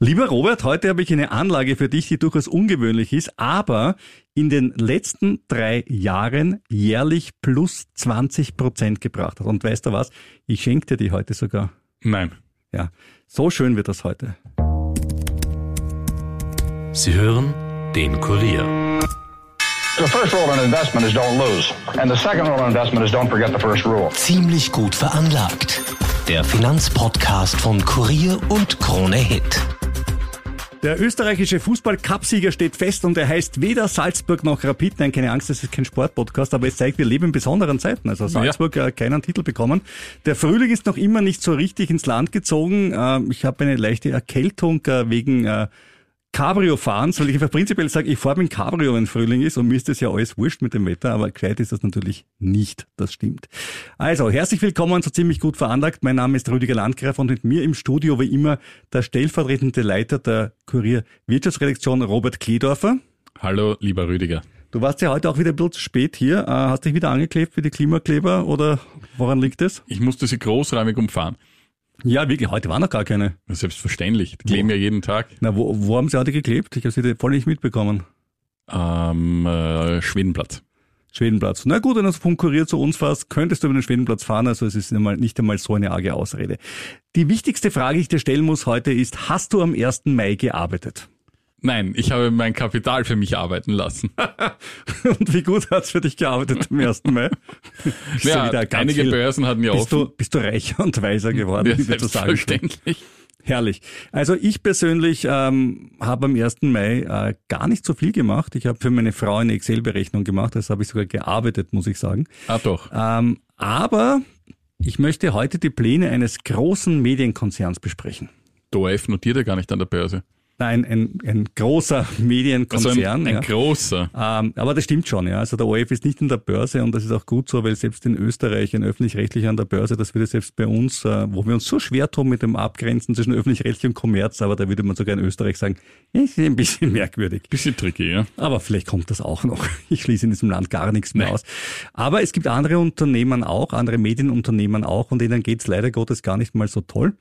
Lieber Robert, heute habe ich eine Anlage für dich, die durchaus ungewöhnlich ist, aber in den letzten drei Jahren jährlich plus 20 Prozent gebracht hat. Und weißt du was? Ich schenke dir die heute sogar. Nein. Ja, so schön wird das heute. Sie hören den Kurier. The first rule in investment is don't lose. And the second rule in investment is don't forget the first rule. Ziemlich gut veranlagt. Der Finanzpodcast von Kurier und Krone Hit. Der österreichische Fußball-Cupsieger steht fest und er heißt weder Salzburg noch Rapid. Nein, keine Angst, das ist kein Sportpodcast, aber es zeigt, wir leben in besonderen Zeiten. Also Salzburg ja. keinen Titel bekommen. Der Frühling ist noch immer nicht so richtig ins Land gezogen. Ähm, ich habe eine leichte Erkältung äh, wegen äh, Cabrio fahren, soll ich einfach prinzipiell sagen, ich fahre mit Cabrio, wenn Frühling ist und mir ist das ja alles wurscht mit dem Wetter, aber gescheit ist das natürlich nicht, das stimmt. Also, herzlich willkommen so ziemlich gut veranlagt. Mein Name ist Rüdiger Landgraf und mit mir im Studio wie immer der stellvertretende Leiter der Kurier Wirtschaftsredaktion Robert Kledorfer. Hallo, lieber Rüdiger. Du warst ja heute auch wieder ein bisschen zu spät hier. Äh, hast dich wieder angeklebt für die Klimakleber oder woran liegt es? Ich musste sie großräumig umfahren. Ja, wirklich, heute waren noch gar keine. Selbstverständlich, die kleben ja jeden Tag. Na, wo, wo haben sie heute geklebt? Ich habe sie voll nicht mitbekommen. Am äh, Schwedenplatz. Schwedenplatz. Na gut, wenn du vom Kurier zu uns fährst, könntest du über den Schwedenplatz fahren, also es ist nicht einmal so eine arge Ausrede. Die wichtigste Frage, die ich dir stellen muss heute ist, hast du am 1. Mai gearbeitet? Nein, ich habe mein Kapital für mich arbeiten lassen. Und wie gut hat's für dich gearbeitet am 1. Mai? ja, einige viel. Börsen hatten ja bist offen. Du, bist du reicher und weiser geworden, ja, selbstverständlich. Herrlich. Also ich persönlich ähm, habe am 1. Mai äh, gar nicht so viel gemacht. Ich habe für meine Frau eine Excel-Berechnung gemacht, das habe ich sogar gearbeitet, muss ich sagen. Ah doch. Ähm, aber ich möchte heute die Pläne eines großen Medienkonzerns besprechen. Der ORF notiert ja gar nicht an der Börse. Nein, ein, ein großer Medienkonzern. Also ein, ein ja. großer. Ähm, aber das stimmt schon, ja. Also der ORF ist nicht in der Börse und das ist auch gut so, weil selbst in Österreich ein öffentlich-rechtlicher an der Börse, das würde selbst bei uns, äh, wo wir uns so schwer tun mit dem Abgrenzen zwischen öffentlich-rechtlich und Kommerz, aber da würde man sogar in Österreich sagen, ist ein bisschen merkwürdig. Bisschen tricky, ja. Aber vielleicht kommt das auch noch. Ich schließe in diesem Land gar nichts mehr nee. aus. Aber es gibt andere Unternehmen auch, andere Medienunternehmen auch und denen geht's leider Gottes gar nicht mal so toll.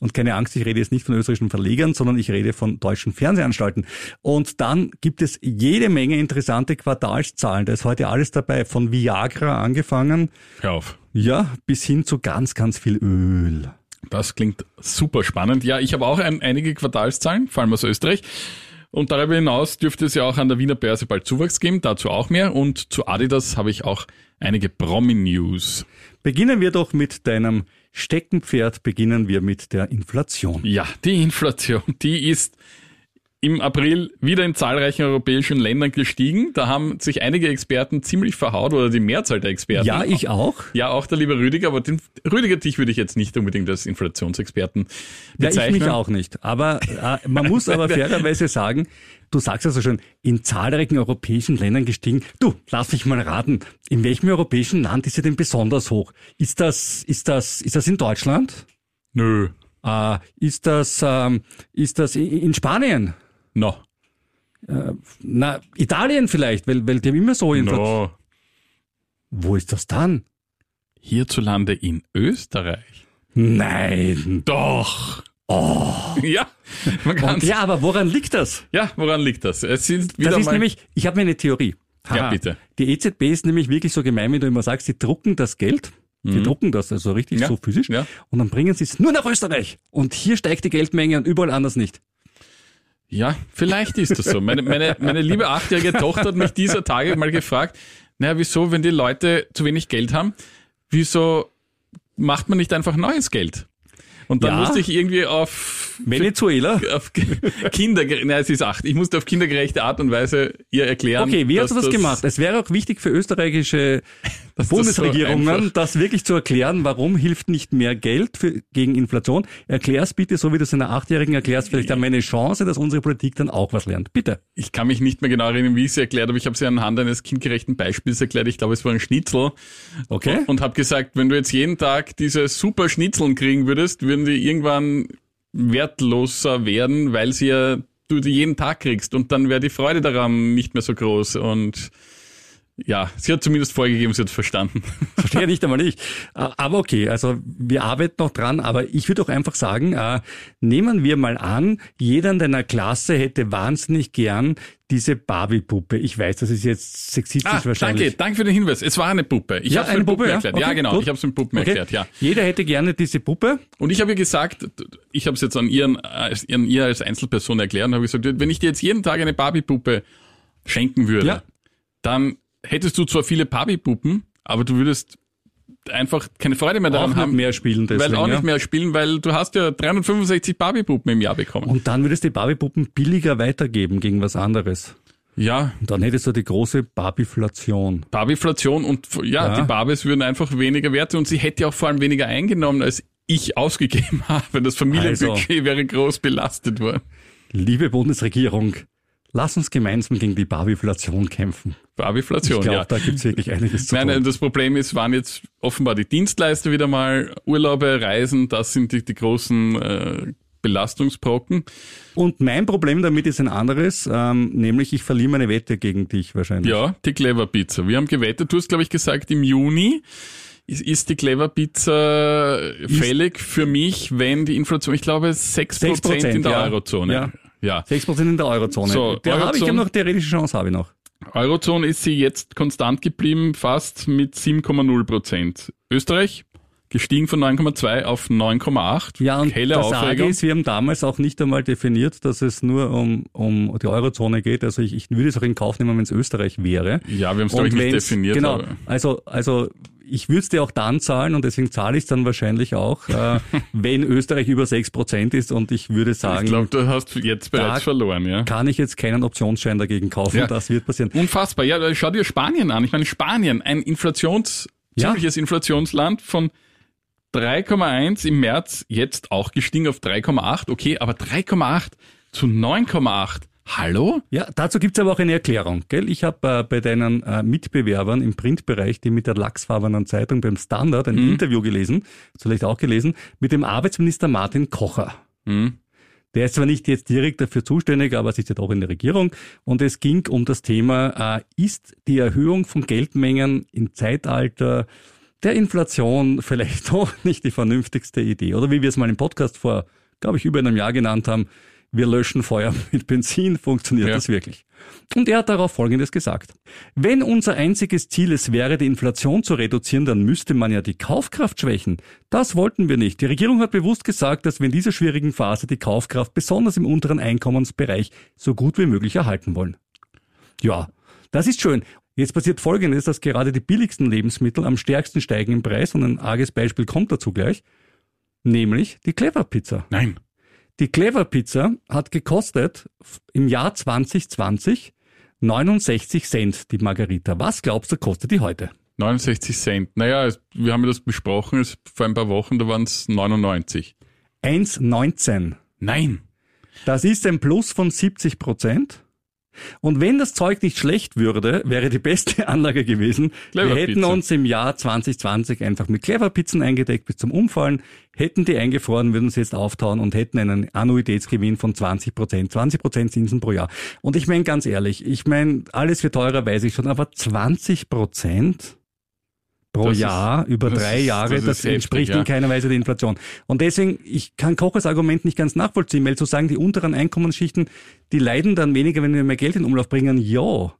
Und keine Angst, ich rede jetzt nicht von österreichischen Verlegern, sondern ich rede von deutschen Fernsehanstalten. Und dann gibt es jede Menge interessante Quartalszahlen. Da ist heute alles dabei, von Viagra angefangen. Hör auf. Ja, bis hin zu ganz, ganz viel Öl. Das klingt super spannend. Ja, ich habe auch ein, einige Quartalszahlen, vor allem aus Österreich. Und darüber hinaus dürfte es ja auch an der Wiener Börse bald Zuwachs geben, dazu auch mehr. Und zu Adidas habe ich auch einige Promi-News. Beginnen wir doch mit deinem Steckenpferd beginnen wir mit der Inflation. Ja, die Inflation, die ist im April wieder in zahlreichen europäischen Ländern gestiegen. Da haben sich einige Experten ziemlich verhaut oder die Mehrzahl der Experten. Ja, ich auch. Ja, auch der liebe Rüdiger, aber den Rüdiger dich würde ich jetzt nicht unbedingt als Inflationsexperten bezeichnen. Ja, ich mich auch nicht. Aber äh, man muss aber fairerweise sagen, du sagst also schon, in zahlreichen europäischen Ländern gestiegen. Du, lass mich mal raten, in welchem europäischen Land ist sie denn besonders hoch? Ist das, ist das, ist das in Deutschland? Nö. Äh, ist das, ähm, ist das in Spanien? No. Äh, na, Italien vielleicht, weil, weil die haben immer so No. Wo ist das dann? Hierzulande in Österreich. Nein. Doch. Oh. Ja, man kann's. ja, aber woran liegt das? Ja, woran liegt das? Es sind wieder das ist mal nämlich, ich habe mir eine Theorie. Ja, bitte. Die EZB ist nämlich wirklich so gemein, wie du immer sagst, die drucken das Geld. Die drucken das also richtig Ja. so physisch. Ja. Und dann bringen sie es nur nach Österreich. Und hier steigt die Geldmenge und überall anders nicht. Ja, vielleicht ist das so. Meine, meine, meine liebe achtjährige Tochter hat mich dieser Tage mal gefragt, naja, wieso, wenn die Leute zu wenig Geld haben, wieso macht man nicht einfach neues Geld? Und dann Ja. musste ich irgendwie auf, Venezuela? auf kindergerechte, nein, es ist acht, ich musste auf kindergerechte Art und Weise ihr erklären. Okay, wie hast du dass das gemacht? Es wäre auch wichtig für österreichische das so Bundesregierungen, einfach- das wirklich zu erklären, warum hilft nicht mehr Geld für, gegen Inflation. Erklär's bitte, so wie du es einer Achtjährigen erklärst, vielleicht haben wir eine Chance, dass unsere Politik dann auch was lernt. Bitte. Ich kann mich nicht mehr genau erinnern, wie ich sie erklärt habe. Ich habe sie anhand eines kindgerechten Beispiels erklärt. Ich glaube, es war ein Schnitzel. Okay. Und, und habe gesagt, wenn du jetzt jeden Tag diese super Schnitzeln kriegen würdest, würden die irgendwann wertloser werden, weil sie ja du die jeden Tag kriegst und dann wäre die Freude daran nicht mehr so groß und Ja, sie hat zumindest vorgegeben, sie hat verstanden. Verstehe nicht einmal ich. Aber okay, also wir arbeiten noch dran, aber ich würde auch einfach sagen, äh, nehmen wir mal an, jeder in deiner Klasse hätte wahnsinnig gern diese Barbie-Puppe. Ich weiß, das ist jetzt sexistisch Ah, wahrscheinlich. danke, danke für den Hinweis. Es war eine Puppe. Ich Ja, habe es mit Puppen Puppe, ja. erklärt. Ja, Okay, genau, gut. ich habe es mit Puppen Okay. erklärt, ja. Jeder hätte gerne diese Puppe. Und ich habe ihr gesagt, ich habe es jetzt an, ihren, an ihr als Einzelperson erklärt und habe gesagt, wenn ich dir jetzt jeden Tag eine Barbie-Puppe schenken würde, Ja. dann hättest du zwar viele Barbie-Puppen, aber du würdest einfach keine Freude mehr daran Auch nicht haben. mehr spielen deswegen, Weil auch nicht mehr spielen, weil du hast ja 365 Barbie-Puppen im Jahr bekommen. Und dann würdest du die Barbie-Puppen billiger weitergeben gegen was anderes. ja, Und dann hättest du die große Barbiflation. Barbiflation und ja, Ja. die Barbies würden einfach weniger wert und sie hätte auch vor allem weniger eingenommen, als ich ausgegeben habe. Das Familienbudget Also. wäre groß belastet worden. Liebe Bundesregierung, lass uns gemeinsam gegen die Barbiflation kämpfen. Barbiflation, Ich glaube, ja. da gibt's wirklich einiges zu Nein, tun. nein, das Problem ist, waren jetzt offenbar die Dienstleister wieder mal Urlaube, Reisen, das sind die, die großen äh, Belastungsbrocken. Und mein Problem damit ist ein anderes, ähm, nämlich ich verliere meine Wette gegen dich wahrscheinlich. Ja, die Clever Pizza. Wir haben gewettet, du hast, glaube ich, gesagt, im Juni ist, ist die Clever Pizza fällig für mich, wenn die Inflation, ich glaube, 6%, 6%, in der ja. Eurozone. Ja. Ja. 6% in der Eurozone. So, Der habe ich Eurozone- habe noch theoretische Chance, habe ich noch. Eurozone ist sie jetzt konstant geblieben, fast mit 7,0 Prozent. Österreich gestiegen von 9,2 auf 9,8. Ja, und Helle das Sage Aufregung. ist, wir haben damals auch nicht einmal definiert, dass es nur um, um die Eurozone geht. Also ich, ich würde es auch in Kauf nehmen, wenn es Österreich wäre. Ja, wir haben es, glaube ich, nicht definiert. Genau. aber- Also, also ich würde es dir auch dann zahlen und deswegen zahle ich es dann wahrscheinlich auch, äh, wenn Österreich über 6% ist und ich würde sagen, Ich glaube, du hast jetzt bereits verloren, ja. kann ich jetzt keinen Optionsschein dagegen kaufen. Ja. Das wird passieren. Unfassbar. Ja, schau dir Spanien an. Ich meine, Spanien, ein Inflations, Ja. ziemliches Inflationsland von 3,1 im März, jetzt auch gestiegen auf 3,8. Okay, aber 3,8 zu 9,8. Hallo? Ja, dazu gibt's aber auch eine Erklärung. Gell? Ich habe äh, bei deinen äh, Mitbewerbern im Printbereich, die mit der lachsfarbenen Zeitung beim Standard, ein Interview gelesen, vielleicht auch gelesen, mit dem Arbeitsminister Martin Kocher. Hm. Der ist zwar nicht jetzt direkt dafür zuständig, aber sitzt ja doch in der Regierung. Und es ging um das Thema, äh, ist die Erhöhung von Geldmengen im Zeitalter der Inflation vielleicht doch nicht die vernünftigste Idee? Oder wie wir es mal im Podcast vor, glaube ich, über einem Jahr genannt haben, wir löschen Feuer mit Benzin, funktioniert Ja. das wirklich? Und er hat darauf Folgendes gesagt. Wenn unser einziges Ziel es wäre, die Inflation zu reduzieren, dann müsste man ja die Kaufkraft schwächen. Das wollten wir nicht. Die Regierung hat bewusst gesagt, dass wir in dieser schwierigen Phase die Kaufkraft besonders im unteren Einkommensbereich so gut wie möglich erhalten wollen. Ja, das ist schön. Jetzt passiert Folgendes, dass gerade die billigsten Lebensmittel am stärksten steigen im Preis und ein arges Beispiel kommt dazu gleich, nämlich die Clever Pizza. Nein. Die Clever Pizza hat gekostet im Jahr 2020 69 Cent die Margarita. Was glaubst du, kostet die heute? 69 Cent. Naja, wir haben ja das besprochen, es, vor ein paar Wochen, da waren es 99. 1,19. Nein. Das ist ein Plus von 70 Prozent. Und wenn das Zeug nicht schlecht würde, wäre die beste Anlage gewesen. Wir hätten uns im Jahr 2020 einfach mit Clever-Pizzen eingedeckt bis zum Umfallen, hätten die eingefroren, würden sie jetzt auftauen und hätten einen Annuitätsgewinn von 20 Prozent, 20 Prozent Zinsen pro Jahr. Und ich meine ganz ehrlich, ich meine, alles wird teurer, weiß ich schon, aber 20 Prozent pro Das ist- Jahr über das drei ist- Jahre, das das, ist heftig, entspricht ja. in keiner Weise der Inflation. Und deswegen, ich kann Kochers Argument nicht ganz nachvollziehen, weil zu sagen, die unteren Einkommensschichten, die leiden dann weniger, wenn wir mehr Geld in Umlauf bringen, ja.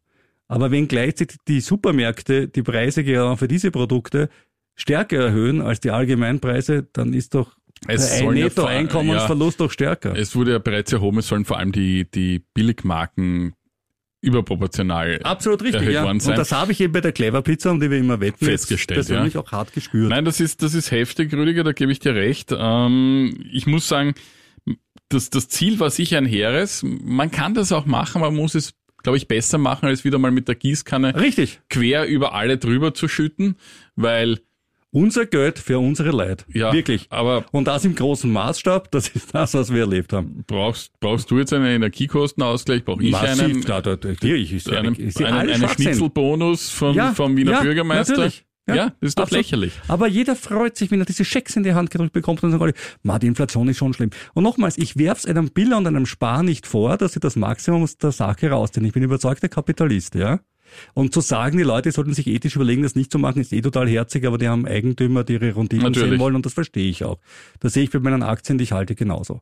Aber wenn gleichzeitig die Supermärkte die Preise genau für diese Produkte stärker erhöhen als die Allgemeinpreise, dann ist doch Es der sollen ja Nettoeinkommensverlust doch stärker. Es wurde ja bereits erhoben, es sollen vor allem die, die Billigmarken überproportional Absolut richtig, ja. Und das habe ich eben bei der Clever Pizza, um die wir immer wetten, Festgestellt, persönlich ja. auch hart gespürt. Nein, das ist, das ist heftig, Rüdiger, da gebe ich dir recht. Ähm, ich muss sagen, das, das Ziel war sicher ein hehres. Man kann das auch machen, man muss es, glaube ich, besser machen, als wieder mal mit der Gießkanne Richtig. quer über alle drüber zu schütten, weil, Unser Geld für unsere Leid. ja, Wirklich. aber Und das im großen Maßstab, das ist das, was wir erlebt haben. brauchst, brauchst du jetzt einen Energiekostenausgleich? Brauche ich einen, Da, da, da, ich, ich, ich, einen, ich sehe einen, einen. Schnitzelbonus von, Ja, vom Wiener ja, Bürgermeister? natürlich. Ja, das ist doch absolut. lächerlich. Aber jeder freut sich, wenn er diese Schecks in die Hand gedrückt bekommt und sagt, alle, "Ma, die Inflation ist schon schlimm. Und nochmals, ich werf's einem Biller und einem Spar nicht vor, dass sie das Maximum aus der Sache rausziehen. Ich bin überzeugter Kapitalist, ja. Und zu sagen, die Leute sollten sich ethisch überlegen, das nicht zu machen, ist eh total herzig, aber die haben Eigentümer, die ihre Renditen Natürlich. sehen wollen und das verstehe ich auch. Das sehe ich bei meinen Aktien, die ich halte, genauso.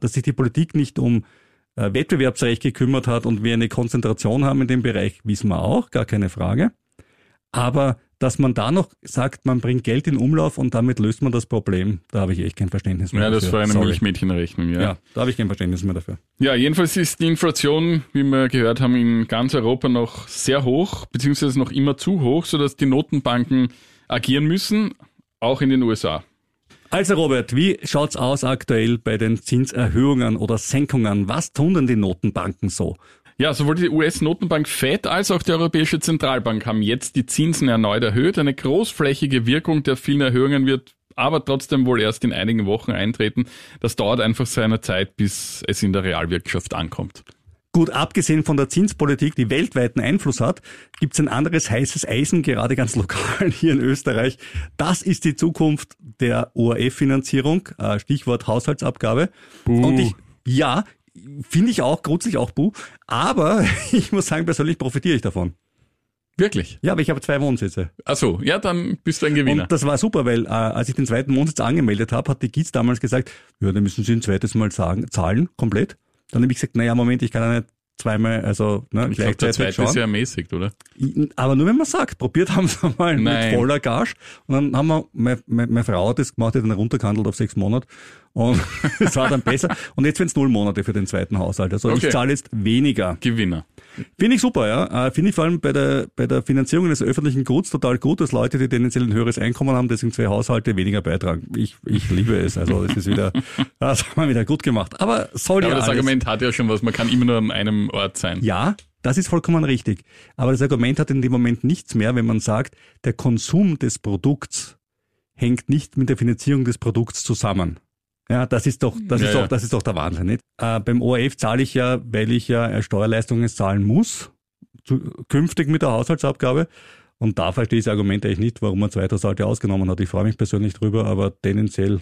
Dass sich die Politik nicht um äh, Wettbewerbsrecht gekümmert hat und wir eine Konzentration haben in dem Bereich, wissen wir auch, gar keine Frage. Aber dass man da noch sagt, man bringt Geld in Umlauf und damit löst man das Problem, da habe ich echt kein Verständnis mehr Ja, das dafür. war eine Sorry. Milchmädchenrechnung, ja. Ja, da habe ich kein Verständnis mehr dafür. Ja, jedenfalls ist die Inflation, wie wir gehört haben, in ganz Europa noch sehr hoch, beziehungsweise noch immer zu hoch, sodass die Notenbanken agieren müssen, auch in den USA. Also Robert, wie schaut's aus aktuell bei den Zinserhöhungen oder Senkungen? Was tun denn die Notenbanken so? Ja, sowohl die US-Notenbank Fed als auch die Europäische Zentralbank haben jetzt die Zinsen erneut erhöht. Eine großflächige Wirkung der vielen Erhöhungen wird aber trotzdem wohl erst in einigen Wochen eintreten. Das dauert einfach seine Zeit, bis es in der Realwirtschaft ankommt. Gut, abgesehen von der Zinspolitik, die weltweiten Einfluss hat, gibt's ein anderes heißes Eisen, gerade ganz lokal hier in Österreich. Das ist die Zukunft der ORF-Finanzierung, äh, Stichwort Haushaltsabgabe. Buh. Und ich, ja, finde ich auch, grundsätzlich auch buh, aber ich muss sagen, persönlich profitiere ich davon. Wirklich? Ja, aber ich habe zwei Wohnsitze. Ach so, ja, dann bist du ein Gewinner. Und das war super, weil äh, als ich den zweiten Wohnsitz angemeldet habe, hat die GIZ damals gesagt, ja, dann müssen Sie ein zweites Mal sagen, zahlen, komplett. Dann habe ich gesagt, naja, Moment, ich kann ja nicht zweimal, also ne, ich glaube, der gleichzeitig zweite schauen. ist ja ermäßigt, oder? Aber nur wenn man sagt, probiert haben sie mal Nein. mit voller Gage. Und dann haben wir, meine, meine, meine Frau hat das gemacht, die hat dann runtergehandelt auf sechs Monate. Und es war dann besser. Und jetzt werden es null Monate für den zweiten Haushalt. Also Okay. ich zahle jetzt weniger. Gewinner. Finde ich super, ja. Äh, Finde ich vor allem bei der, bei der Finanzierung des öffentlichen Guts total gut, dass Leute, die tendenziell ein höheres Einkommen haben, deswegen zwei Haushalte weniger beitragen. Ich, ich liebe es. Also es ist wieder, das haben wir wieder gut gemacht. Aber soll Ja, ja aber das alles. Argument hat ja schon was, man kann immer nur an einem Ort sein. Ja, das ist vollkommen richtig. Aber das Argument hat in dem Moment nichts mehr, wenn man sagt, der Konsum des Produkts hängt nicht mit der Finanzierung des Produkts zusammen. Ja, das ist doch, das Ja, ist doch, das ist doch der Wahnsinn, nicht? Äh, beim ORF zahle ich ja, weil ich ja äh, Steuerleistungen zahlen muss, zu, künftig mit der Haushaltsabgabe. Und da verstehe ich das Argument eigentlich nicht, warum man zweite Haushalte ausgenommen hat. Ich freue mich persönlich drüber, aber tendenziell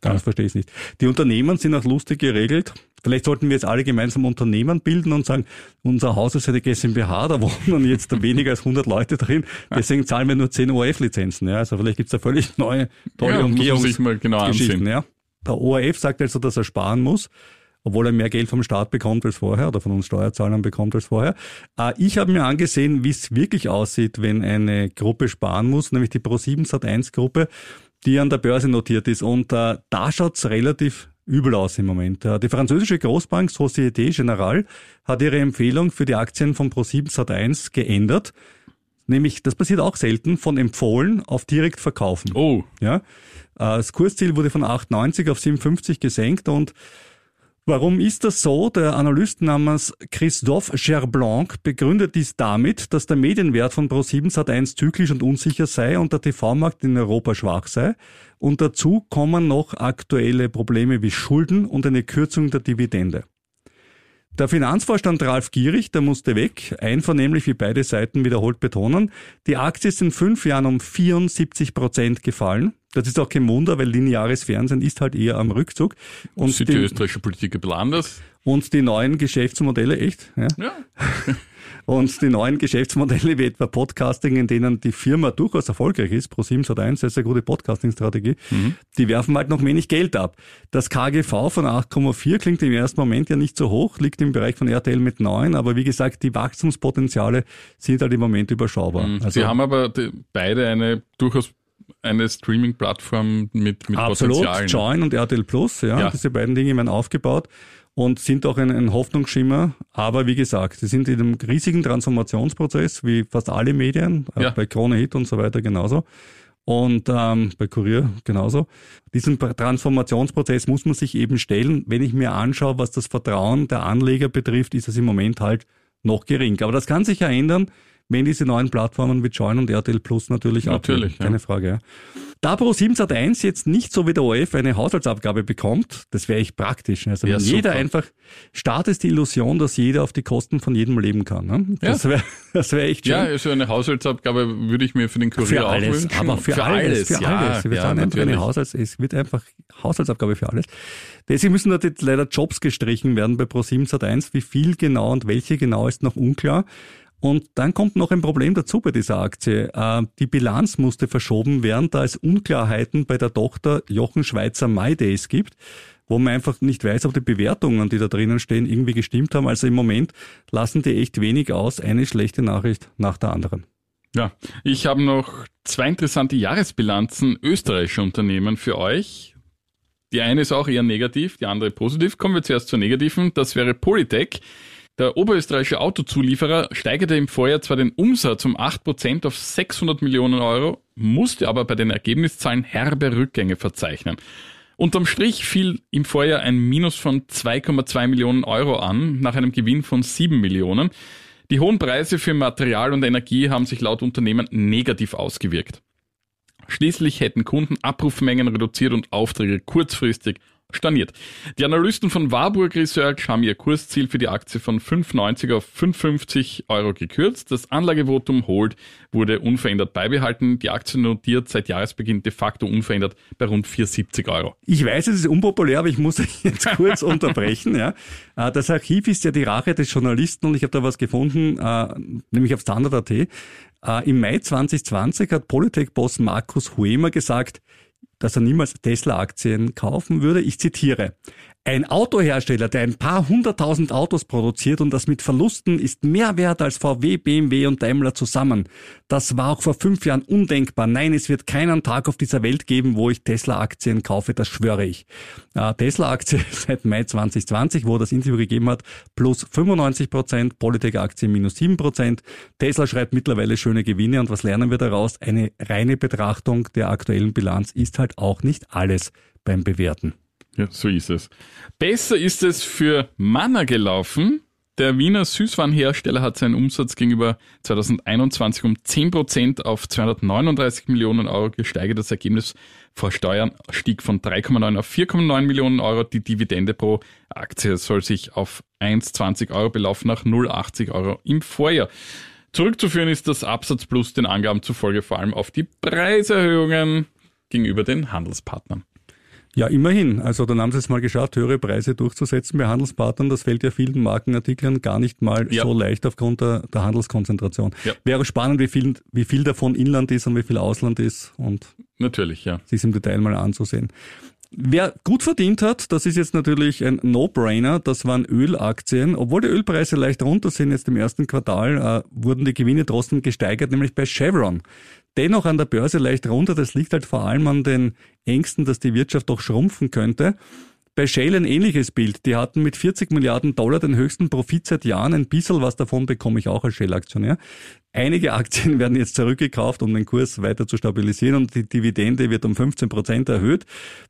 ganz Ja. verstehe ich es nicht. Die Unternehmen sind auch lustig geregelt. Vielleicht sollten wir jetzt alle gemeinsam Unternehmen bilden und sagen, unser Haus ist eine GmbH, da wohnen jetzt weniger als 100 Leute drin, deswegen zahlen wir nur 10 ORF-Lizenzen. Ja, also vielleicht gibt's da völlig neue, tolle Ja, muss man Umgehungs- sich mal genau ansehen. ja. Der ORF sagt also, dass er sparen muss, obwohl er mehr Geld vom Staat bekommt als vorher oder von uns Steuerzahlern bekommt als vorher. Äh, Ich habe mir angesehen, wie es wirklich aussieht, wenn eine Gruppe sparen muss, nämlich die Pro7 Sat1 Gruppe, die an der Börse notiert ist. Und äh, da schaut's relativ übel aus im Moment. Äh, Die französische Großbank Société Générale hat ihre Empfehlung für die Aktien von Pro7 Sat1 geändert. Nämlich, das passiert auch selten, von empfohlen auf direkt verkaufen. Oh, Ja, das Kursziel wurde von 8,90 auf 7,50 gesenkt und Warum ist das so? Der Analyst namens Christophe Gerblanc begründet dies damit, dass der Medienwert von Pro7 Sat1 zyklisch und unsicher sei und der TV-Markt in Europa schwach sei. Und dazu kommen noch aktuelle Probleme wie Schulden und eine Kürzung der Dividende. Der Finanzvorstand Ralf Gierig, der musste weg, einvernehmlich wie beide Seiten wiederholt betonen. Die Aktie ist in fünf Jahren um 74 Prozent gefallen. Das ist auch kein Wunder, weil lineares Fernsehen ist halt eher am Rückzug. Und sieht die die, österreichische Politik ein bisschen anders? und die neuen Geschäftsmodelle, echt? Ja. Ja. Und die neuen Geschäftsmodelle wie etwa Podcasting, in denen die Firma durchaus erfolgreich ist, Pro7 Sat1, das ist eine gute Podcasting-Strategie, die werfen halt noch wenig Geld ab. Das KGV von 8,4 klingt im ersten Moment ja nicht so hoch, liegt im Bereich von RTL mit 9, aber wie gesagt, die Wachstumspotenziale sind halt im Moment überschaubar. Also Sie haben aber beide eine durchaus eine Streaming-Plattform mit, mit Absolut, Potenzialen. Join und RTL Plus, ja, Ja. diese beiden Dinge werden aufgebaut und sind auch ein, ein Hoffnungsschimmer. Aber wie gesagt, sie sind in einem riesigen Transformationsprozess, wie fast alle Medien, Ja. bei Krone Hit und so weiter genauso. Und ähm, bei Kurier genauso. Diesen Transformationsprozess muss man sich eben stellen. Wenn ich mir anschaue, was das Vertrauen der Anleger betrifft, ist es im Moment halt noch gering. Aber das kann sich ja ändern, wenn diese neuen Plattformen wie Join und RTL Plus natürlich, Natürlich, abwirken. Keine Frage. Ja. Da Pro7 Sat1 jetzt nicht so wie der ORF eine Haushaltsabgabe bekommt, das wäre echt praktisch. Also Ja, wenn jeder super. einfach, startet die Illusion, dass jeder auf die Kosten von jedem leben kann. Ne? Das wäre das wär echt schön. Ja, also eine Haushaltsabgabe würde ich mir für den Kurier Für auch alles, wünschen. aber für, alles, für ja, alles. Wir ja, sagen einfach eine Haushalts, es wird einfach Haushaltsabgabe für alles. Deswegen müssen dort jetzt leider Jobs gestrichen werden bei Pro7 Sat1. Wie viel genau und welche genau ist noch unklar. Und dann kommt noch ein Problem dazu bei dieser Aktie. Äh, die Bilanz musste verschoben werden, da es Unklarheiten bei der Tochter Jochen Schweizer MyDays gibt, wo man einfach nicht weiß, ob die Bewertungen, die da drinnen stehen, irgendwie gestimmt haben. Also im Moment lassen die echt wenig aus, eine schlechte Nachricht nach der anderen. Ja, ich habe noch zwei interessante Jahresbilanzen österreichischer Unternehmen für euch. Die eine ist auch eher negativ, die andere positiv. Kommen wir zuerst zur negativen. Das wäre Polytech. Der oberösterreichische Autozulieferer steigerte im Vorjahr zwar den Umsatz um 8% auf 600 Millionen Euro, musste aber bei den Ergebniszahlen herbe Rückgänge verzeichnen. Unterm Strich fiel im Vorjahr ein Minus von 2,2 Millionen Euro an, nach einem Gewinn von 7 Millionen. Die hohen Preise für Material und Energie haben sich laut Unternehmen negativ ausgewirkt. Schließlich hätten Kunden Abrufmengen reduziert und Aufträge kurzfristig storniert. Die Analysten von Warburg Research haben ihr Kursziel für die Aktie von 5,90 auf 5,50 Euro gekürzt. Das Anlagevotum Hold wurde unverändert beibehalten. Die Aktie notiert seit Jahresbeginn de facto unverändert bei rund 4,70 Euro. Ich weiß, es ist unpopulär, aber ich muss jetzt kurz unterbrechen. Ja. Äh, das Archiv ist ja die Rache des Journalisten und ich habe da was gefunden, äh, nämlich auf Standard.at. Äh, Im Mai 2020 hat Polytech-Boss Markus Huemer gesagt, dass er niemals Tesla-Aktien kaufen würde. Ich zitiere. Ein Autohersteller, der ein paar hunderttausend Autos produziert und das mit Verlusten, ist mehr wert als VW, BMW und Daimler zusammen. Das war auch vor fünf Jahren undenkbar. Nein, es wird keinen Tag auf dieser Welt geben, wo ich Tesla-Aktien kaufe, das schwöre ich. Äh, Tesla-Aktie seit Mai 2020, wo das Interview gegeben hat, plus 95 Prozent, Polytech-Aktie minus 7 Prozent. Tesla schreibt mittlerweile schöne Gewinne und was lernen wir daraus? Eine reine Betrachtung der aktuellen Bilanz ist halt auch nicht alles beim Bewerten. Ja, so ist es. Besser ist es für Manna gelaufen. Der Wiener Süßwarenhersteller hat seinen Umsatz gegenüber 2021 um 10% auf 239 Millionen Euro gesteigert. Das Ergebnis vor Steuern stieg von 3,9 auf 4,9 Millionen Euro. Die Dividende pro Aktie soll sich auf 1,20 Euro belaufen nach 0,80 Euro im Vorjahr. Zurückzuführen ist das Absatz plus den Angaben zufolge vor allem auf die Preiserhöhungen gegenüber den Handelspartnern. Ja, immerhin. Also dann haben sie es mal geschafft, höhere Preise durchzusetzen bei Handelspartnern. Das fällt ja vielen Markenartikeln gar nicht mal ja. so leicht aufgrund der, der Handelskonzentration. Ja. Wäre spannend, wie viel, wie viel davon Inland ist und wie viel Ausland ist. Und Natürlich, ja. Sich im Detail mal anzusehen. Wer gut verdient hat, das ist jetzt natürlich ein No-Brainer, das waren Ölaktien. Obwohl die Ölpreise leicht runter sind jetzt im ersten Quartal, äh, wurden die Gewinne trotzdem gesteigert, nämlich bei Chevron. Dennoch an der Börse leicht runter, das liegt halt vor allem an den Ängsten, dass die Wirtschaft doch schrumpfen könnte. Bei Shell ein ähnliches Bild. Die hatten mit 40 Milliarden Dollar den höchsten Profit seit Jahren. Ein bisschen was davon bekomme ich auch als Shell-Aktionär. Einige Aktien werden jetzt zurückgekauft, um den Kurs weiter zu stabilisieren und die Dividende wird um 15 Prozent erhöht.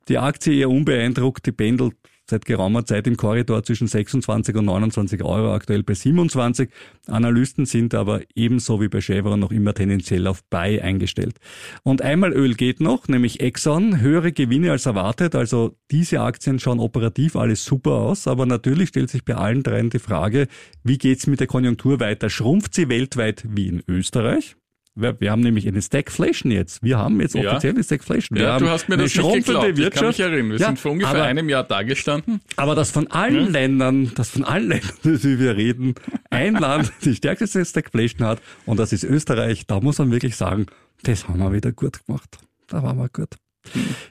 Die Aktie eher unbeeindruckt, die pendelt seit geraumer Zeit im Korridor zwischen 26 und 29 Euro, aktuell bei 27. Analysten sind aber ebenso wie bei Chevron noch immer tendenziell auf Buy eingestellt. Und einmal Öl geht noch, nämlich Exxon, höhere Gewinne als erwartet, also diese Aktien schauen operativ alles super aus, aber natürlich stellt sich bei allen dreien die Frage, wie geht's mit der Konjunktur weiter? Schrumpft sie weltweit wie in Österreich? Wir, wir haben nämlich eine Stagflation jetzt. Wir haben jetzt ja. offiziell eine Stagflation. Wir ja, du hast mir das nicht geglaubt. Wirtschaft. Ich kann mich erinnern. Wir ja, sind vor ungefähr aber, einem Jahr dagestanden. Aber das von allen ja. Ländern, das von allen Ländern, wie wir reden, ein Land die stärkste Stagflation hat und das ist Österreich. Da muss man wirklich sagen, das haben wir wieder gut gemacht. Da waren wir gut.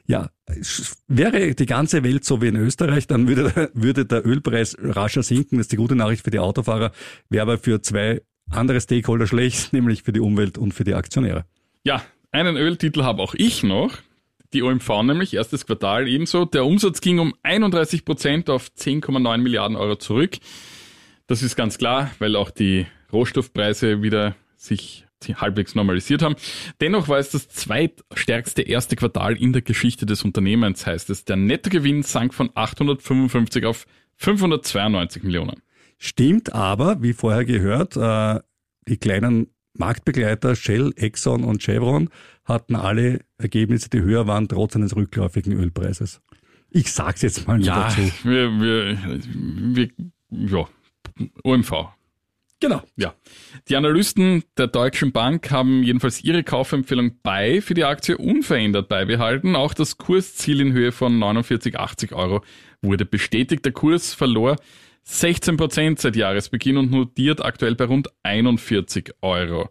Ja, wäre die ganze Welt so wie in Österreich, dann würde, würde der Ölpreis rascher sinken. Das ist die gute Nachricht für die Autofahrer, wäre aber für zwei andere Stakeholder schlecht, nämlich für die Umwelt und für die Aktionäre. Ja, einen Öltitel habe auch ich noch. Die OMV nämlich, erstes Quartal ebenso. Der Umsatz ging um 31 Prozent auf 10,9 Milliarden Euro zurück. Das ist ganz klar, weil auch die Rohstoffpreise wieder sich halbwegs normalisiert haben. Dennoch war es das zweitstärkste erste Quartal in der Geschichte des Unternehmens, heißt es. Der Nettogewinn sank von 855 auf 592 Millionen. Stimmt aber, wie vorher gehört, äh, die kleinen Marktbegleiter Shell, Exxon und Chevron hatten alle Ergebnisse, die höher waren, trotz eines rückläufigen Ölpreises. Ich sag's jetzt mal ja, dazu. Wir, wir, wir, ja, OMV. Genau. Ja. Die Analysten der Deutschen Bank haben jedenfalls ihre Kaufempfehlung bei für die Aktie unverändert beibehalten. Auch das Kursziel in Höhe von 49,80 Euro wurde bestätigt. Der Kurs verlor 16 Prozent seit Jahresbeginn und notiert aktuell bei rund 41 Euro.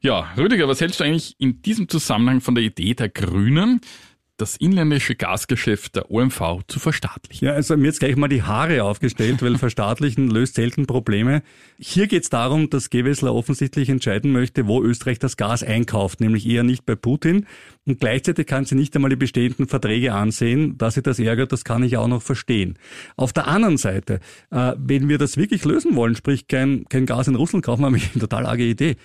Ja, Rüdiger, was hältst du eigentlich in diesem Zusammenhang von der Idee der Grünen, das inländische Gasgeschäft der OMV zu verstaatlichen. Ja, also mir jetzt gleich mal die Haare aufgestellt, weil verstaatlichen löst selten Probleme. Hier geht es darum, dass Gewessler offensichtlich entscheiden möchte, wo Österreich das Gas einkauft, nämlich eher nicht bei Putin. Und gleichzeitig kann sie nicht einmal die bestehenden Verträge ansehen. Dass sie das ärgert, das kann ich auch noch verstehen. Auf der anderen Seite, äh, wenn wir das wirklich lösen wollen, sprich kein, kein Gas in Russland kaufen, habe ich eine total arge Idee.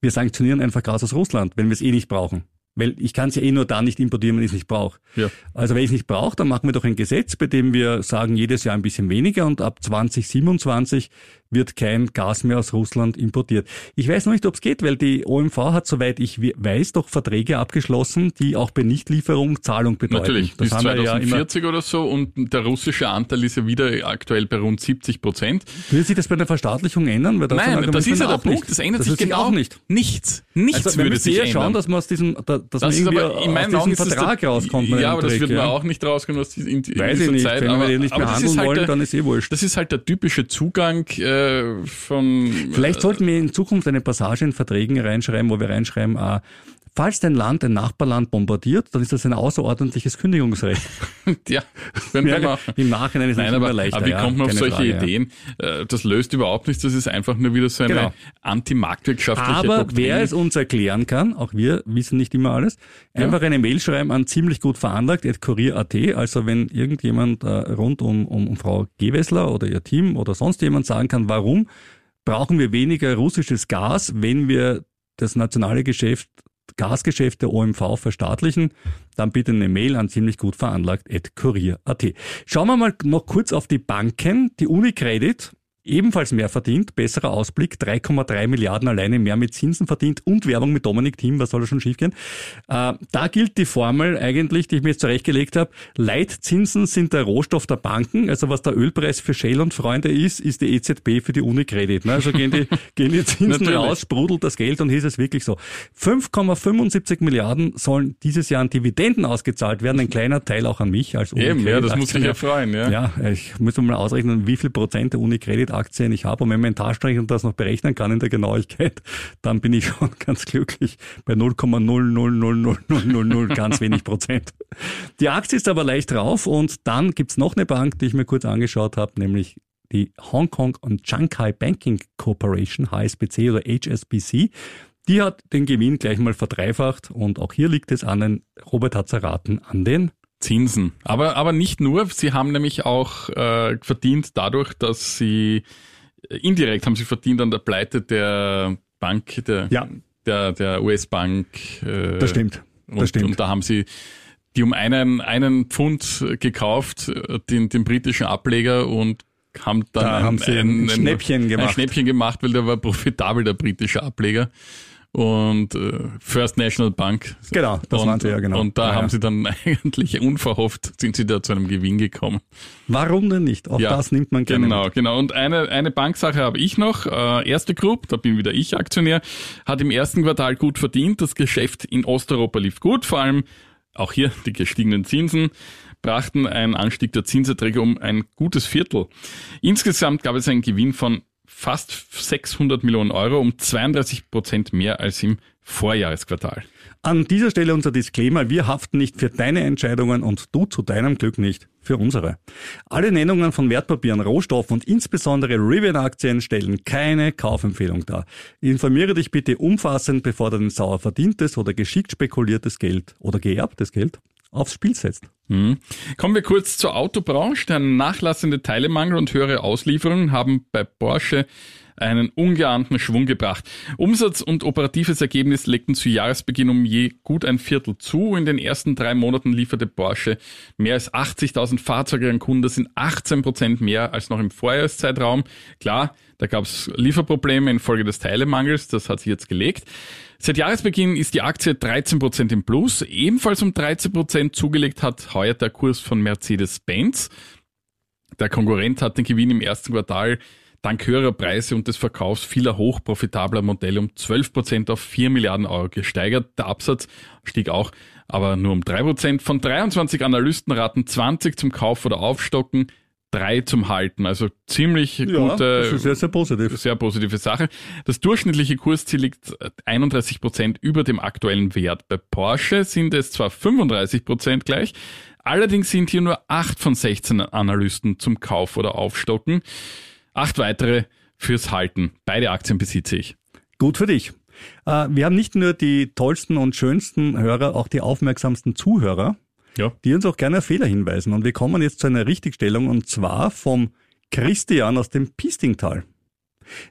Wir sanktionieren einfach Gas aus Russland, wenn wir es eh nicht brauchen. Weil ich kann es ja eh nur dann nicht importieren, wenn ich es nicht brauche. Ja. Also wenn ich es nicht brauche, dann machen wir doch ein Gesetz, bei dem wir sagen, jedes Jahr ein bisschen weniger und ab 2027 wird kein Gas mehr aus Russland importiert. Ich weiß noch nicht, ob es geht, weil die OMV hat, soweit ich weiß, doch Verträge abgeschlossen, die auch bei Nichtlieferung Zahlung bedeuten. Natürlich, das bis 2040 ja oder so und der russische Anteil ist ja wieder aktuell bei rund 70 Prozent. Wird sich das bei der Verstaatlichung ändern? Weil das Nein, das ist ja der Punkt, das ändert das sich genau auch nicht. Nichts. Nichts also, würde sich ändern. schauen, dass man aus diesem, dass das man irgendwie aber in meinen aus diesem Vertrag der, rauskommt. Ja, aber das Trick, wird man ja. auch nicht rauskommen aus in, in Weiß dieser ich nicht. Zeit. Wenn aber, wir den nicht behandeln halt wollen, der, dann ist eh wurscht. Das ist halt der typische Zugang äh, von. Vielleicht sollten wir in Zukunft eine Passage in Verträgen reinschreiben, wo wir reinschreiben, äh, Falls dein Land ein Nachbarland bombardiert, dann ist das ein außerordentliches Kündigungsrecht. ja, können wir machen. Im Nachhinein ist Nein, aber, leichter, aber wie kommt man auf solche Frage, Ideen? Ja. Äh, das löst überhaupt nichts. Das ist einfach nur wieder so eine genau. antimarktwirtschaftliche Aber Doktrin. wer es uns erklären kann, auch wir wissen nicht immer alles, einfach eine Mail schreiben an ziemlich gut veranlagt, at kurier.at. Also wenn irgendjemand äh, rund um, um, um Frau Gewessler oder ihr Team oder sonst jemand sagen kann, warum brauchen wir weniger russisches Gas, wenn wir das nationale Geschäft, Gasgeschäft der OMV verstaatlichen, dann bitte eine Mail an ziemlich gut veranlagt at kurier.at. Schauen wir mal noch kurz auf die Banken. Die Unicredit ebenfalls mehr verdient, besserer Ausblick, 3,3 Milliarden alleine mehr mit Zinsen verdient und Werbung mit Dominik Thiem, was soll da schon schiefgehen? Äh, da gilt die Formel eigentlich, die ich mir jetzt zurechtgelegt habe, Leitzinsen sind der Rohstoff der Banken, also was der Ölpreis für Shell und Freunde ist, ist die EZB für die Unicredit. Ne? Also gehen die, gehen die Zinsen raus, sprudelt das Geld und hier ist es wirklich so. 5,75 Milliarden sollen dieses Jahr an Dividenden ausgezahlt werden, ein kleiner Teil auch an mich als Unicredit. Eben, ja, das muss mich ja freuen. Ja. ja, ich muss mal ausrechnen, wie viel Prozent der Unicredit Aktien ich habe und wenn mein Taschenrechner das noch berechnen kann in der Genauigkeit, dann bin ich schon ganz glücklich bei 0,0000000 ganz wenig Prozent. Die Aktie ist aber leicht drauf und dann gibt's noch eine Bank, die ich mir kurz angeschaut habe, nämlich die Hong Kong und Shanghai Banking Corporation, HSBC oder HSBC. Die hat den Gewinn gleich mal verdreifacht und auch hier liegt es an den, Robert hat erraten, an den Zinsen. Aber, aber nicht nur, sie haben nämlich auch äh, verdient dadurch, dass sie äh, indirekt haben sie verdient an der Pleite der Bank, der, ja. der, der US-Bank. Äh, das stimmt. Das und, stimmt. Und da haben sie die um einen, einen Pfund gekauft, den, den britischen Ableger und haben dann da ein, haben sie ein, ein, Schnäppchen gemacht. Ein Schnäppchen gemacht, weil der war profitabel, der britische Ableger und äh, First National Bank. Genau, das und, sie ja genau. Und da ja, haben ja. sie dann eigentlich unverhofft, sind sie da zu einem Gewinn gekommen. Warum denn nicht? Auch ja, das nimmt man gerne. Genau, mit. genau. Und eine, eine Banksache habe ich noch. Äh, erste Group, da bin wieder ich Aktionär, hat im ersten Quartal gut verdient. Das Geschäft in Osteuropa lief gut, vor allem auch hier die gestiegenen Zinsen brachten einen Anstieg der Zinserträge um ein gutes Viertel. Insgesamt gab es einen Gewinn von fast 600 Millionen Euro, um 32 Prozent mehr als im Vorjahresquartal. An dieser Stelle unser Disclaimer, wir haften nicht für deine Entscheidungen und du zu deinem Glück nicht für unsere. Alle Nennungen von Wertpapieren, Rohstoffen und insbesondere Rivian-Aktien stellen keine Kaufempfehlung dar. Informiere dich bitte umfassend, bevor du dein sauer verdientes oder geschickt spekuliertes Geld oder geerbtes Geld aufs Spiel setzt. Mhm. Kommen wir kurz zur Autobranche. Der nachlassende Teilemangel und höhere Auslieferungen haben bei Porsche einen ungeahnten Schwung gebracht. Umsatz und operatives Ergebnis legten zu Jahresbeginn um je gut ein Viertel zu. In den ersten drei Monaten lieferte Porsche mehr als 80.000 Fahrzeuge an Kunden. Das sind 18 Prozent mehr als noch im Vorjahreszeitraum. Klar, da gab es Lieferprobleme infolge des Teilemangels. Das hat sich jetzt gelegt. Seit Jahresbeginn ist die Aktie 13% im Plus. Ebenfalls um 13% zugelegt hat heuer der Kurs von Mercedes-Benz. Der Konkurrent hat den Gewinn im ersten Quartal dank höherer Preise und des Verkaufs vieler hochprofitabler Modelle um 12% auf 4 Milliarden Euro gesteigert. Der Absatz stieg auch, aber nur um 3%. Von 23 Analysten raten 20 zum Kauf oder Aufstocken. Drei zum Halten. Also ziemlich Ja, gute, das ist sehr, sehr positiv. sehr positive Sache. Das durchschnittliche Kursziel liegt 31 Prozent über dem aktuellen Wert. Bei Porsche sind es zwar 35 Prozent gleich, allerdings sind hier nur acht von 16 Analysten zum Kauf oder Aufstocken. Acht weitere fürs Halten. Beide Aktien besitze ich. Gut für dich. Äh, Wir haben nicht nur die tollsten und schönsten Hörer, auch die aufmerksamsten Zuhörer, Ja. die uns auch gerne auf Fehler hinweisen. Und wir kommen jetzt zu einer Richtigstellung und zwar vom Christian aus dem Pistingtal.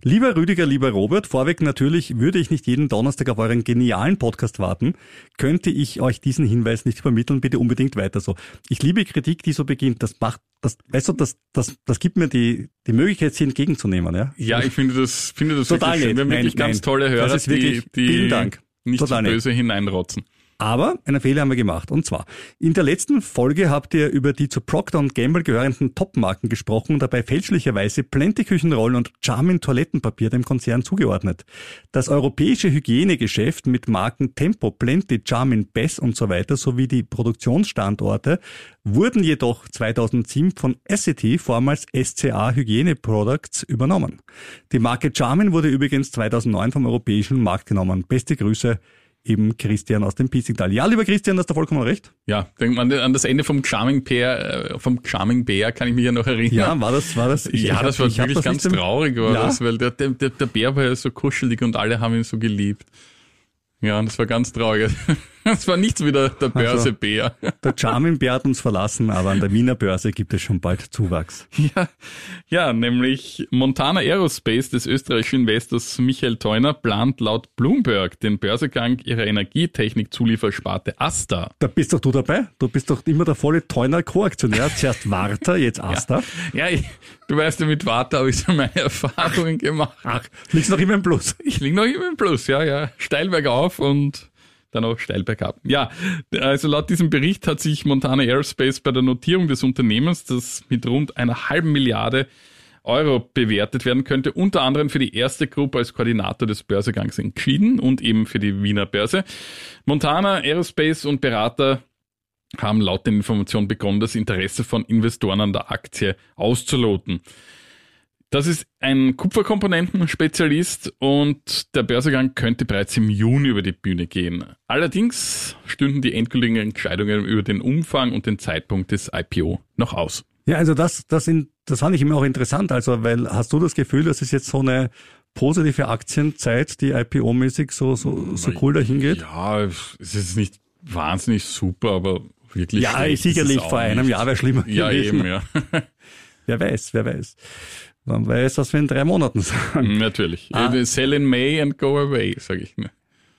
Lieber Rüdiger, lieber Robert, vorweg natürlich würde ich nicht jeden Donnerstag auf euren genialen Podcast warten, könnte ich euch diesen Hinweis nicht übermitteln, bitte unbedingt weiter so. Ich liebe Kritik, die so beginnt, das macht, das, weißt du, das, das, das gibt mir die, die Möglichkeit, sie entgegenzunehmen, ja? Ja, ich finde das, finde das Total wirklich schön. nett. Wir haben Nein, wirklich ganz nein. tolle Hörer, Das ist wirklich- die, die vielen Dank. nicht Total so nett. böse hineinrotzen. Aber einen Fehler haben wir gemacht. Und zwar, in der letzten Folge habt ihr über die zu Procter Gamble gehörenden Top-Marken gesprochen und dabei fälschlicherweise Plente Küchenrollen und Charmin Toilettenpapier dem Konzern zugeordnet. Das europäische Hygienegeschäft mit Marken Tempo, Plente, Charmin, Bess und so weiter sowie die Produktionsstandorte wurden jedoch 2007 von Essity, vormals SCA Hygiene Products, übernommen. Die Marke Charmin wurde übrigens 2009 vom europäischen Markt genommen. Beste Grüße, eben Christian aus dem Piesigtal. Ja, lieber Christian, hast du vollkommen recht. Ja, denkt man an das Ende vom Charming Bär, äh, vom Charming Bär kann ich mich ja noch erinnern. Ja, war das, war das? ich- ja, ich hab- das war hab wirklich das ganz traurig, war Ja. das, weil der, der, der der Bär war ja so kuschelig und alle haben ihn so geliebt. Ja, und das war ganz traurig. Das war nichts wie der, der Also Börsebär. Der Charmin-Bär hat uns verlassen, aber an der Wiener Börse gibt es schon bald Zuwachs. Ja, ja, nämlich Montana Aerospace des österreichischen Investors Michael Theuner plant laut Bloomberg den Börsegang ihrer Energietechnik-Zuliefersparte Asta. Da bist doch du dabei. Du bist doch immer der volle Teuner Co-Aktionär. Zuerst Warta, jetzt Asta. Ja, ich, du weißt ja, mit Warta habe ich so meine Erfahrungen gemacht. Ach, liegst noch immer im Plus. Ich liege noch immer im Plus, ja, ja. Steil bergauf und dann auch steil bergab. Ja, also laut diesem Bericht hat sich Montana Aerospace bei der Notierung des Unternehmens, das mit rund einer halben Milliarde Euro bewertet werden könnte, unter anderem für die erste Gruppe als Koordinator des Börsegangs entschieden und eben für die Wiener Börse. Montana Aerospace und Berater haben laut den Informationen begonnen, das Interesse von Investoren an der Aktie auszuloten. Das ist ein Kupferkomponentenspezialist und der Börsegang könnte bereits im Juni über die Bühne gehen. Allerdings stünden die endgültigen Entscheidungen über den Umfang und den Zeitpunkt des IPO noch aus. Ja, also das, das, in, das fand ich immer auch interessant. Also, weil hast du das Gefühl, das ist jetzt so eine positive Aktienzeit, die IPO-mäßig so, so, so cool dahin geht? Ja, es ist nicht wahnsinnig super, aber wirklich. Ja, sicherlich vor einem nicht. Jahr wäre schlimmer Ja, gewesen. eben, ja. Wer weiß, wer weiß. Man weiß, was wir in drei Monaten sagen. Natürlich. Ah. Sell in May and go away, sage ich mir.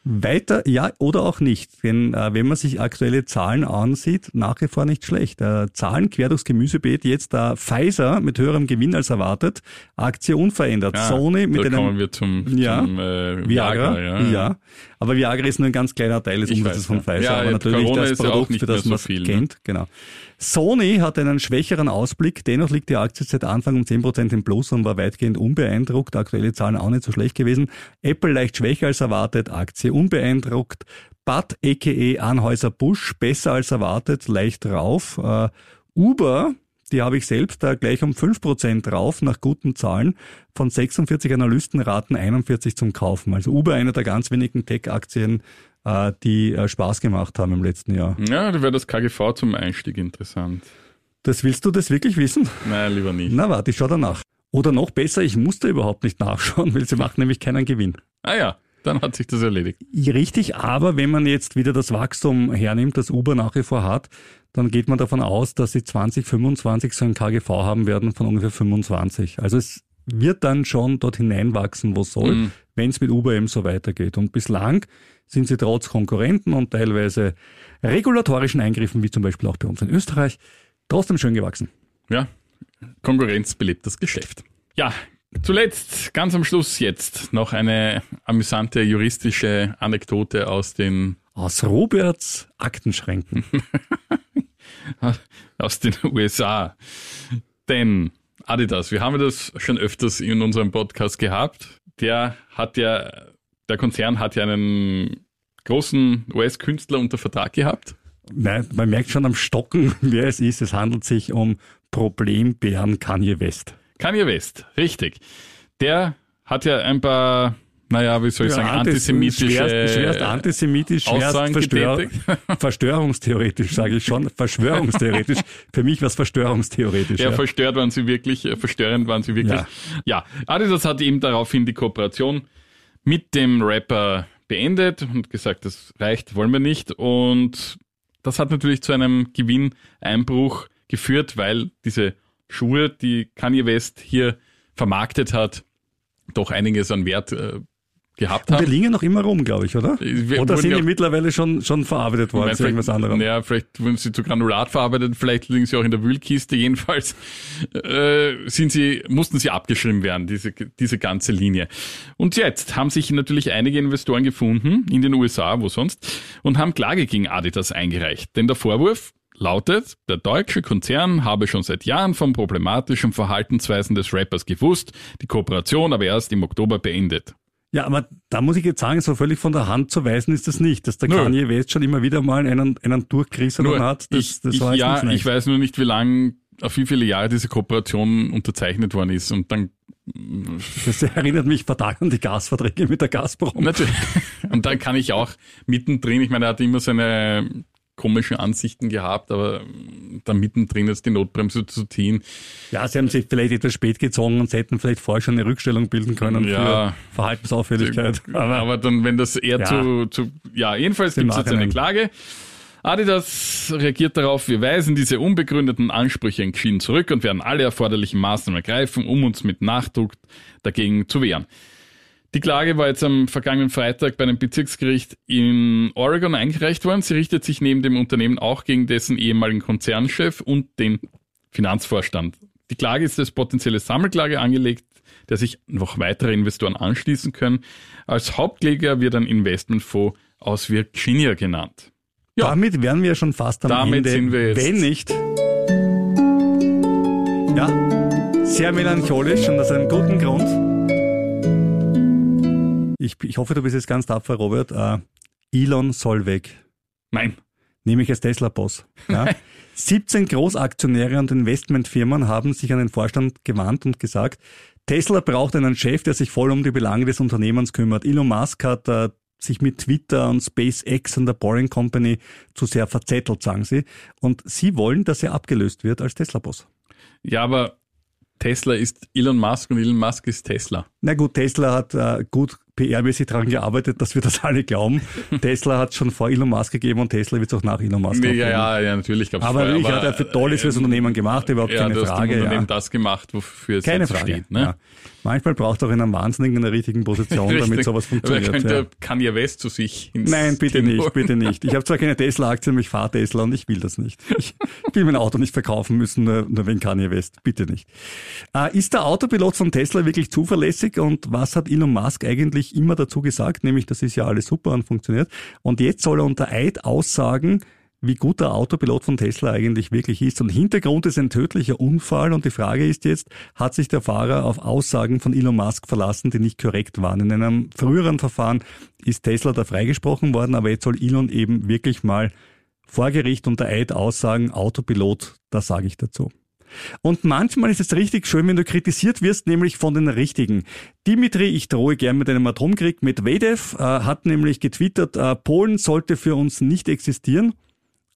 Weiter, ja oder auch nicht. Denn äh, wenn man sich aktuelle Zahlen ansieht, nach wie vor nicht schlecht. Äh, Zahlen quer durchs Gemüsebeet, jetzt da Pfizer mit höherem Gewinn als erwartet, Aktie unverändert. Ja, Sony mit da kommen einem wir zum, Ja. zum äh, Viagra, Viagra. ja. Aber Viagra ist nur ein ganz kleiner Teil des Umsatzes von ja. Pfizer, Ja, aber natürlich Corona das ja Produkt, nicht für das mehr so man viel, ne? kennt. Genau. Sony hat einen schwächeren Ausblick, dennoch liegt die Aktie seit Anfang um 10% im Plus und war weitgehend unbeeindruckt. Aktuelle Zahlen auch nicht so schlecht gewesen. Apple leicht schwächer als erwartet, Aktie unbeeindruckt. Bud, a.k.a. Anhäuser Busch, besser als erwartet, leicht drauf. Äh, Uber, die habe ich selbst da gleich um 5% drauf, nach guten Zahlen. Von 46 Analysten raten 41 zum Kaufen. Also Uber einer der ganz wenigen Tech-Aktien, die äh, Spaß gemacht haben im letzten Jahr. Ja, da wäre das KGV zum Einstieg interessant. Das willst du das wirklich wissen? Nein, lieber nicht. Na warte, ich schau danach. Oder noch besser, ich musste überhaupt nicht nachschauen, weil sie macht nämlich keinen Gewinn. Ah ja, dann hat sich das erledigt. Richtig, aber wenn man jetzt wieder das Wachstum hernimmt, das Uber nach wie vor hat, dann geht man davon aus, dass sie 2025 so ein KGV haben werden von ungefähr 25. Also es wird dann schon dort hineinwachsen, wo soll, Mhm. Wenn es mit Uber eben so weitergeht. Und bislang sind sie trotz Konkurrenten und teilweise regulatorischen Eingriffen, wie zum Beispiel auch bei uns in Österreich, trotzdem schön gewachsen. Ja, Konkurrenz belebt das Geschäft. Ja, zuletzt, ganz am Schluss jetzt, noch eine amüsante juristische Anekdote aus den, Aus Roberts Aktenschränken. aus den USA. Denn Adidas, wir haben das schon öfters in unserem Podcast gehabt. Der hat ja, der Konzern hat ja einen großen US-Künstler unter Vertrag gehabt. Nein, man merkt schon am Stocken, wer es ist. Es handelt sich um Problembären Kanye West. Kanye West, richtig. Der hat ja ein paar, naja, wie soll ich Ja, sagen, antis- antisemitische schwerst, schwerst antisemitisch, schwerst Aussagen verstör, getätigt. Verschwörungstheoretisch, sage ich schon. Verschwörungstheoretisch. Für mich was Verschwörungstheoretisch. Ja, Ja, verstört waren sie wirklich, äh, verstörend waren sie wirklich. Ja. Adidas hat eben daraufhin die Kooperation mit dem Rapper beendet und gesagt, das reicht, wollen wir nicht. Und das hat natürlich zu einem Gewinneinbruch geführt, weil diese Schuhe, die Kanye West hier vermarktet hat, doch einiges an Wert äh, gehabt Und die haben. liegen noch immer rum, glaube ich, oder? Wir Oder sind ja die mittlerweile schon, schon verarbeitet worden zu irgendwas anderem? Ja, vielleicht wurden sie zu Granulat verarbeitet, vielleicht liegen sie auch in der Wühlkiste. Jedenfalls äh, sind sie, mussten sie abgeschrieben werden, diese, diese ganze Linie. Und jetzt haben sich natürlich einige Investoren gefunden, in den USA, wo sonst, und haben Klage gegen Adidas eingereicht. Denn der Vorwurf lautet, der deutsche Konzern habe schon seit Jahren von problematischen Verhaltensweisen des Rappers gewusst, die Kooperation aber erst im Oktober beendet. Ja, aber da muss ich jetzt sagen, so völlig von der Hand zu weisen ist das nicht, dass der Nö. Kanye West schon immer wieder mal einen, einen durchgerissenen hat. Das, ich, das ich, ja, Neues. ich weiß nur nicht, wie lang, auf wie viele Jahre diese Kooperation unterzeichnet worden ist. Und dann Das erinnert mich fatal an die Gasverträge mit der Gazprom. natürlich, und dann kann ich auch mittendrin, ich meine, er hat immer seine komischen Ansichten gehabt, aber dann mittendrin jetzt die Notbremse zu ziehen, Ja, sie haben sich vielleicht etwas spät gezogen und sie hätten vielleicht vorher schon eine Rückstellung bilden können Ja. für Verhaltensauffälligkeit. Aber aber dann, wenn das eher Ja. zu, zu, ja, jedenfalls gibt es jetzt eine. Klage. Adidas reagiert darauf, wir weisen diese unbegründeten Ansprüche entschieden zurück und werden alle erforderlichen Maßnahmen ergreifen, um uns mit Nachdruck dagegen zu wehren. Die Klage war jetzt am vergangenen Freitag bei einem Bezirksgericht in Oregon eingereicht worden. Sie richtet sich neben dem Unternehmen auch gegen dessen ehemaligen Konzernchef und den Finanzvorstand. Die Klage ist als potenzielle Sammelklage angelegt, der sich noch weitere Investoren anschließen können. Als Hauptkläger wird ein Investmentfonds aus Virginia genannt. Ja. damit wären wir schon fast am Damit Ende. sind wir jetzt. Wenn nicht. Ja, sehr melancholisch und aus einem guten Grund. Ich, ich hoffe, du bist jetzt ganz tapfer, Robert. Äh, Elon soll weg. Nein. nämlich als Tesla-Boss. Ja. 17 Großaktionäre und Investmentfirmen haben sich an den Vorstand gewandt und gesagt, Tesla braucht einen Chef, der sich voll um die Belange des Unternehmens kümmert. Elon Musk hat äh, sich mit Twitter und SpaceX und der Boring Company zu sehr verzettelt, sagen sie. Und sie wollen, dass er abgelöst wird als Tesla-Boss. Ja, aber Tesla ist Elon Musk und Elon Musk ist Tesla. Na gut, Tesla hat äh, gut PR-mäßig daran gearbeitet, dass wir das alle glauben. Tesla hat schon vor Elon Musk gegeben und Tesla wird es auch nach Elon Musk Nee, ja, ja, ja, natürlich gab's Aber vorher, ich hat er für Tolles fürs Unternehmen gemacht, überhaupt ja, keine du hast Frage. im Ja. Unternehmen das gemacht, wofür es Keine Frage. steht. Ne? Ja. Manchmal braucht auch einen Wahnsinnigen in der richtigen Position, damit Richtig. sowas funktioniert. Aber könnte ja. Kanye West zu sich ins Nein, bitte Team nicht, bitte nicht. Ich habe zwar keine Tesla-Aktie, aber ich fahre Tesla und ich will das nicht. Ich will mein Auto nicht verkaufen müssen, nur, nur wegen Kanye West. Bitte nicht. Äh, ist der Autopilot von Tesla wirklich zuverlässig und was hat Elon Musk eigentlich immer dazu gesagt? Nämlich, das ist ja alles super und funktioniert. Und jetzt soll er unter Eid aussagen, wie gut der Autopilot von Tesla eigentlich wirklich ist. Und Hintergrund ist ein tödlicher Unfall. Und die Frage ist jetzt, hat sich der Fahrer auf Aussagen von Elon Musk verlassen, die nicht korrekt waren? In einem früheren Verfahren ist Tesla da freigesprochen worden, aber jetzt soll Elon eben wirklich mal vor Gericht unter Eid aussagen, Autopilot, da sage ich dazu. Und manchmal ist es richtig schön, wenn du kritisiert wirst, nämlich von den Richtigen. Dimitri, ich drohe gern mit einem Atomkrieg. Medvedev äh, hat nämlich getwittert, äh, Polen sollte für uns nicht existieren.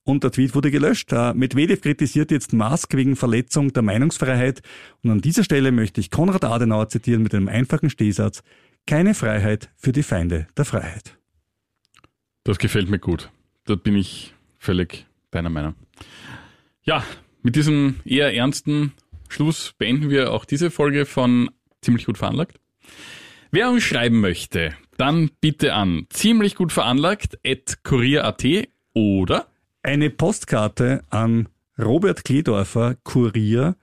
Und der Tweet wurde gelöscht. Äh, Medvedev kritisiert jetzt Musk wegen Verletzung der Meinungsfreiheit. Und an dieser Stelle möchte ich Konrad Adenauer zitieren mit einem einfachen Stehsatz. Keine Freiheit für die Feinde der Freiheit. Das gefällt mir gut. Da bin ich völlig deiner Meinung. Ja, mit diesem eher ernsten Schluss beenden wir auch diese Folge von Ziemlich gut veranlagt. Wer uns schreiben möchte, dann bitte an ziemlich gut veranlagt at kurier.at oder Eine Postkarte an Robert Kledorfer, Kurier,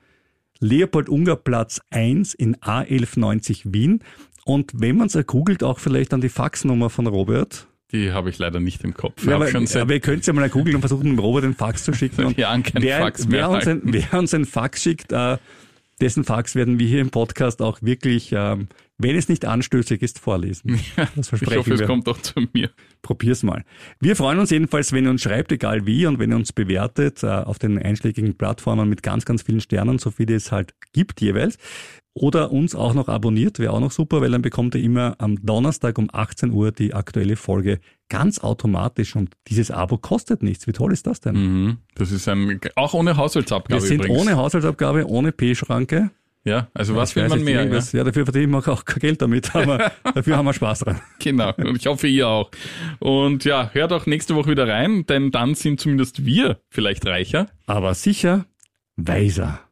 Leopold Unger Platz 1 in A1190 Wien. Und wenn man es googelt, auch vielleicht an die Faxnummer von Robert. Die habe ich leider nicht im Kopf. Ja, aber, aber ihr könnt ja mal googeln und versuchen, dem Robert den Fax zu schicken. Jahren keinen wer, Fax mehr wer, uns ein, wer uns ein Fax schickt, äh, dessen Fax werden wir hier im Podcast auch wirklich ähm, wenn es nicht anstößig ist, vorlesen. Das versprechen ich hoffe, wir. es kommt auch zu mir. Probier's mal. Wir freuen uns jedenfalls, wenn ihr uns schreibt, egal wie, und wenn ihr uns bewertet äh, auf den einschlägigen Plattformen mit ganz, ganz vielen Sternen, so viele es halt gibt jeweils. Oder uns auch noch abonniert, wäre auch noch super, weil dann bekommt ihr immer am Donnerstag um 18 Uhr die aktuelle Folge ganz automatisch und dieses Abo kostet nichts. Wie toll ist das denn? Mhm. Das ist ein, auch ohne Haushaltsabgabe Wir sind übrigens. ohne Haushaltsabgabe, ohne P-Schranke. Ja, also was will man mehr? Ja? ja, dafür verdienen wir auch kein Geld damit, aber dafür haben wir Spaß dran. Genau, und ich hoffe ihr auch. Und ja, hört auch nächste Woche wieder rein, denn dann sind zumindest wir vielleicht reicher. Aber sicher weiser.